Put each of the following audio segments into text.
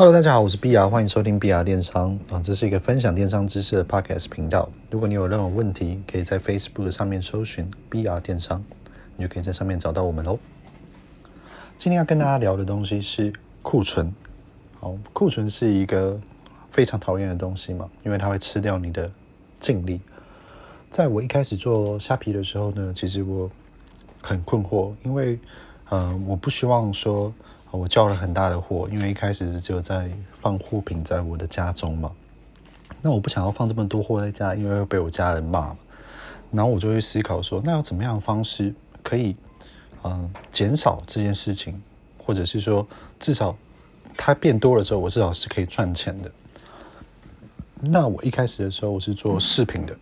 Hello，大家好，我是 BR，欢迎收听 BR 电商啊，这是一个分享电商知识的 Podcast 频道。如果你有任何问题，可以在 Facebook 上面搜寻 BR 电商，你就可以在上面找到我们喽。今天要跟大家聊的东西是库存。好，库存是一个非常讨厌的东西嘛，因为它会吃掉你的净利。在我一开始做虾皮的时候呢，其实我很困惑，因为呃，我不希望说。我叫了很大的货，因为一开始是只有在放货品在我的家中嘛。那我不想要放这么多货在家，因为会被我家人骂。然后我就会思考说，那要怎么样的方式可以嗯、减少这件事情，或者是说至少它变多的时候，我至少是可以赚钱的。那我一开始的时候我是做饰品的，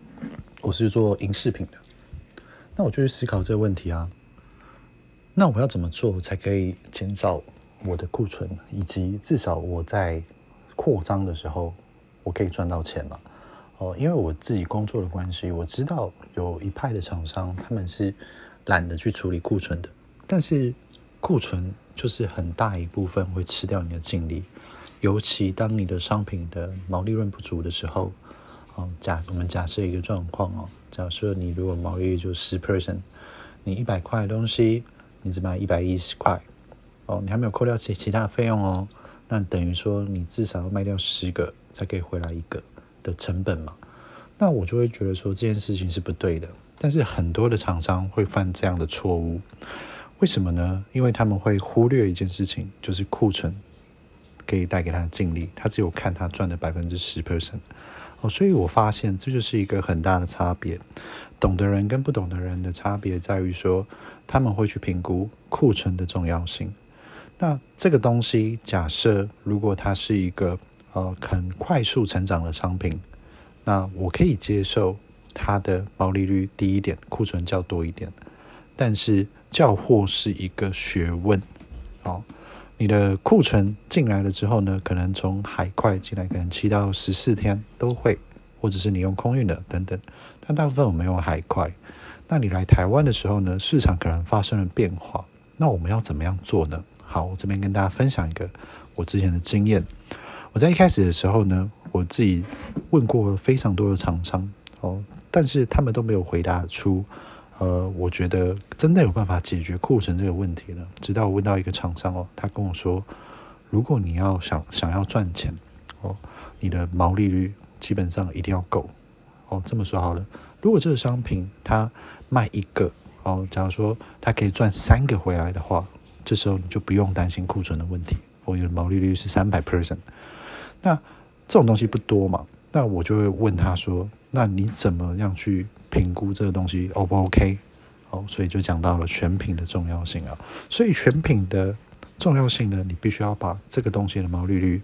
我是做银饰品的。那我就去思考这个问题啊。那我要怎么做才可以减少？我的库存，以及至少我在扩张的时候，我可以赚到钱嘛？哦，因为我自己工作的关系，我知道有一派的厂商他们是懒得去处理库存的，但是库存就是很大一部分会吃掉你的净利，尤其当你的商品的毛利润不足的时候，哦，假我们假设一个状况哦，假设你如果毛利率就十 percent，你一百块的东西，你只卖一百一十块。哦，你还没有扣掉其其他费用哦，那等于说你至少要卖掉十个才可以回来一个的成本嘛？那我就会觉得说这件事情是不对的。但是很多的厂商会犯这样的错误，为什么呢？因为他们会忽略一件事情，就是库存可以带给他的净利，他只有看他赚的百分之十 percent。哦，所以我发现这就是一个很大的差别。懂的人跟不懂的人的差别在于说，他们会去评估库存的重要性。那这个东西，假设如果它是一个呃很快速成长的商品，那我可以接受它的毛利率低一点，库存较多一点。但是叫货是一个学问，哦，你的库存进来了之后呢，可能从海快进来，可能七到十四天都会，或者是你用空运的等等。但大部分我们用海快。那你来台湾的时候呢，市场可能发生了变化，那我们要怎么样做呢？好，我这边跟大家分享一个我之前的经验。我在一开始的时候呢，我自己问过非常多的厂商哦，但是他们都没有回答出，呃，我觉得真的有办法解决库存这个问题呢。直到我问到一个厂商哦，他跟我说，如果你要想想要赚钱哦，你的毛利率基本上一定要够哦。这么说好了，如果这个商品它卖一个哦，假如说它可以赚三个回来的话。这时候你就不用担心库存的问题，我的毛利率是三百 percent，那这种东西不多嘛，那我就会问他说，那你怎么样去评估这个东西 O 不 OK？哦，所以就讲到了选品的重要性啊，所以选品的重要性呢，你必须要把这个东西的毛利率，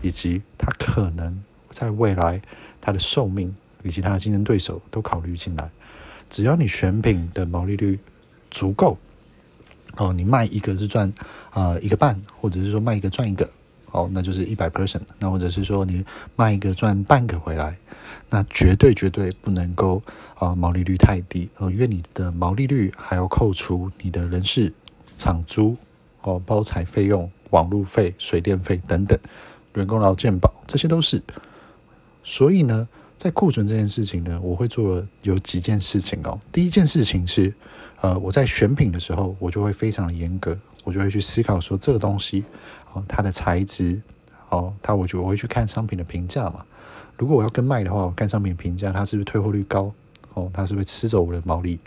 以及它可能在未来它的寿命以及它的竞争对手都考虑进来，只要你选品的毛利率足够。哦，你卖一个是赚啊、呃、一个半，或者是说卖一个赚一个，哦，那就是一百 percent。那或者是说你卖一个赚半个回来，那绝对绝对不能够啊、毛利率太低哦，因为你的毛利率还要扣除你的人事、厂租、哦包材费用、网路费、水电费等等，员工劳健保这些都是。所以呢，在库存这件事情呢，我会做了有几件事情哦。第一件事情是。呃，我在选品的时候，我就会非常的严格，我就会去思考说这个东西，哦，它的材质，哦，它我就我会去看商品的评价嘛。如果我要跟卖的话，我看商品评价，它是不是退货率高？哦，它是不是吃走我的毛利？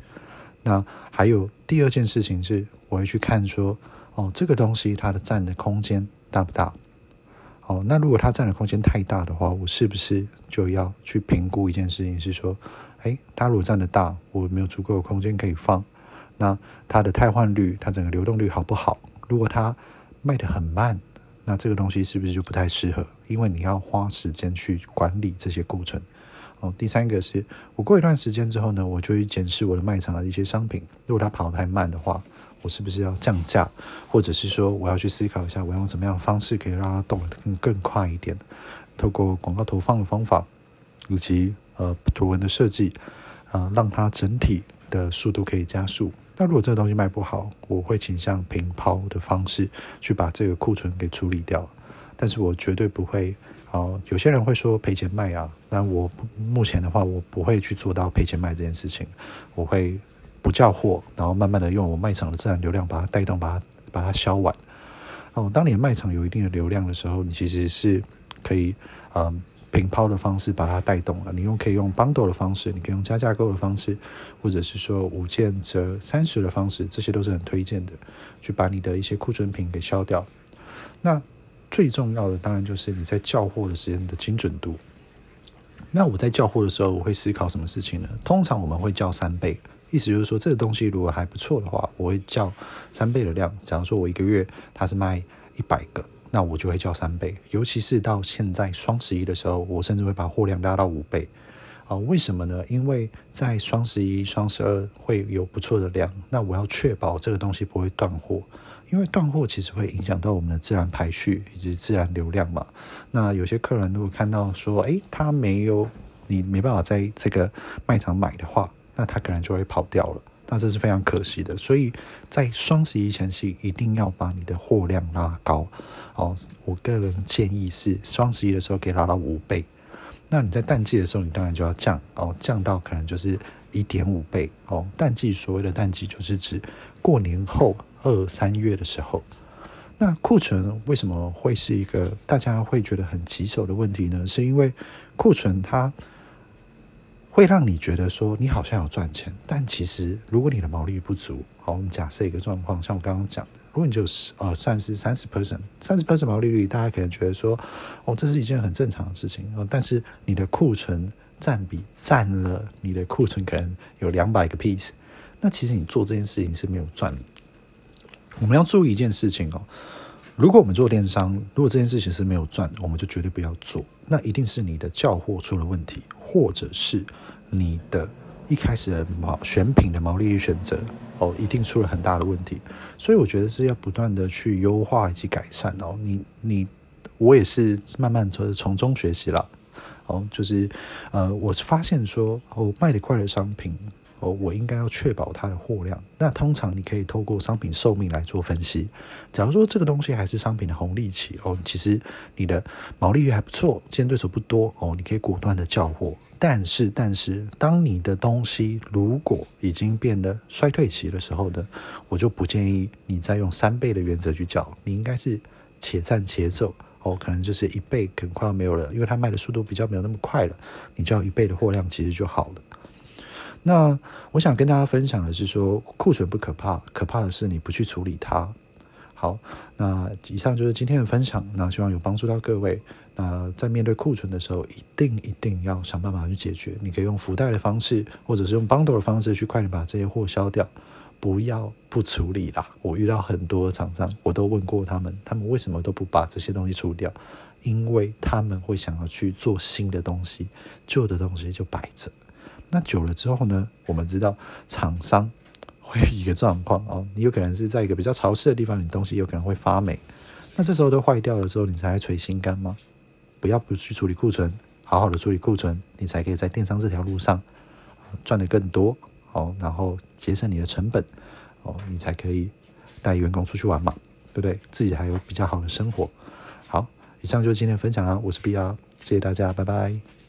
那还有第二件事情是，我会去看说，哦，这个东西它的占的空间大不大？哦，那如果它占的空间太大的话，我是不是就要去评估一件事情，是说，诶，它如果占的大，我没有足够的空间可以放。那它的汰换率，它整个流动率好不好？如果它卖得很慢，那这个东西是不是就不太适合？因为你要花时间去管理这些库存。哦，第三个是我过一段时间之后呢，我就去检视我的卖场的一些商品，如果它跑得太慢的话，我是不是要降价？或者是说我要去思考一下，我用怎么样的方式可以让它动得更更快一点？透过广告投放的方法，以及呃图文的设计，呃，让它整体的速度可以加速。那如果这个东西卖不好，我会倾向平抛的方式去把这个库存给处理掉。但是我绝对不会。哦，有些人会说赔钱卖啊，但我目前的话，我不会去做到赔钱卖这件事情。我会不叫货，然后慢慢的用我卖场的自然流量把它带动，把它把它销完。哦，当你的卖场有一定的流量的时候，你其实是可以，嗯，平抛的方式把它带动了。你用可以用 bundle 的方式，你可以用加价购的方式，或者是说五件折三十的方式，这些都是很推荐的，去把你的一些库存品给销掉。那最重要的当然就是你在叫货的时间的精准度。那我在叫货的时候，我会思考什么事情呢？通常我们会叫三倍，意思就是说这个东西如果还不错的话，我会叫三倍的量。假如说我一个月它是卖一百个，那我就会叫三倍。尤其是到现在双十一的时候，我甚至会把货量拉到五倍。啊，为什么呢？因为在双十一、双十二会有不错的量，那我要确保这个东西不会断货。因为断货其实会影响到我们的自然排序以及自然流量嘛。那有些客人如果看到说，哎，他没有你没办法在这个卖场买的话，那他可能就会跑掉了。那这是非常可惜的。所以在双十一前夕，一定要把你的货量拉高。哦，我个人建议是双十一的时候可以拉到五倍。那你在淡季的时候，你当然就要降哦，降到可能就是一点五倍哦。淡季所谓的淡季就是指过年后。二三月的时候，那库存为什么会是一个大家会觉得很棘手的问题呢？是因为库存它会让你觉得说你好像有赚钱，但其实如果你的毛利率不足，好，我们假设一个状况，像我刚刚讲的，如果你就是呃算是三十 percent，三十 percent 毛利率，大家可能觉得说哦，这是一件很正常的事情，但是你的库存占比占了你的库存可能有两百个 piece，那其实你做这件事情是没有赚的。我们要注意一件事情哦，如果我们做电商，如果这件事情是没有赚，我们就绝对不要做。那一定是你的叫货出了问题，或者是你的一开始的毛选品的毛利率选择哦，一定出了很大的问题。所以我觉得是要不断的去优化以及改善哦。你你我也是慢慢从从中学习了哦，就是呃，我发现说哦，卖得快的商品。哦，我应该要确保它的货量。那通常你可以透过商品寿命来做分析。假如说这个东西还是商品的红利期哦，其实你的毛利率还不错，竞争对手不多哦，你可以果断的叫货。但是，但是当你的东西如果已经变得衰退期的时候呢，我就不建议你再用三倍的原则去叫，你应该是且战且走哦，可能就是一倍可能快要没有了，因为它卖的速度比较没有那么快了，你叫一倍的货量其实就好了。那我想跟大家分享的是说，库存不可怕，可怕的是你不去处理它。好，那以上就是今天的分享，那希望有帮助到各位。那在面对库存的时候，一定一定要想办法去解决。你可以用福袋的方式，或者是用 bundle 的方式去快点把这些货销掉，不要不处理啦。我遇到很多厂商，我都问过他们，他们为什么都不把这些东西处理掉？因为他们会想要去做新的东西，旧的东西就摆着。那久了之后呢，我们知道厂商会有一个状况哦，你有可能是在一个比较潮湿的地方，你东西有可能会发霉。那这时候都坏掉了之后，你才来捶心肝吗？不要不去处理库存，好好的处理库存，你才可以在电商这条路上赚得更多哦，然后节省你的成本哦，你才可以带员工出去玩嘛，对不对？自己还有比较好的生活。好，以上就是今天的分享啦，我是 BR，谢谢大家，拜拜。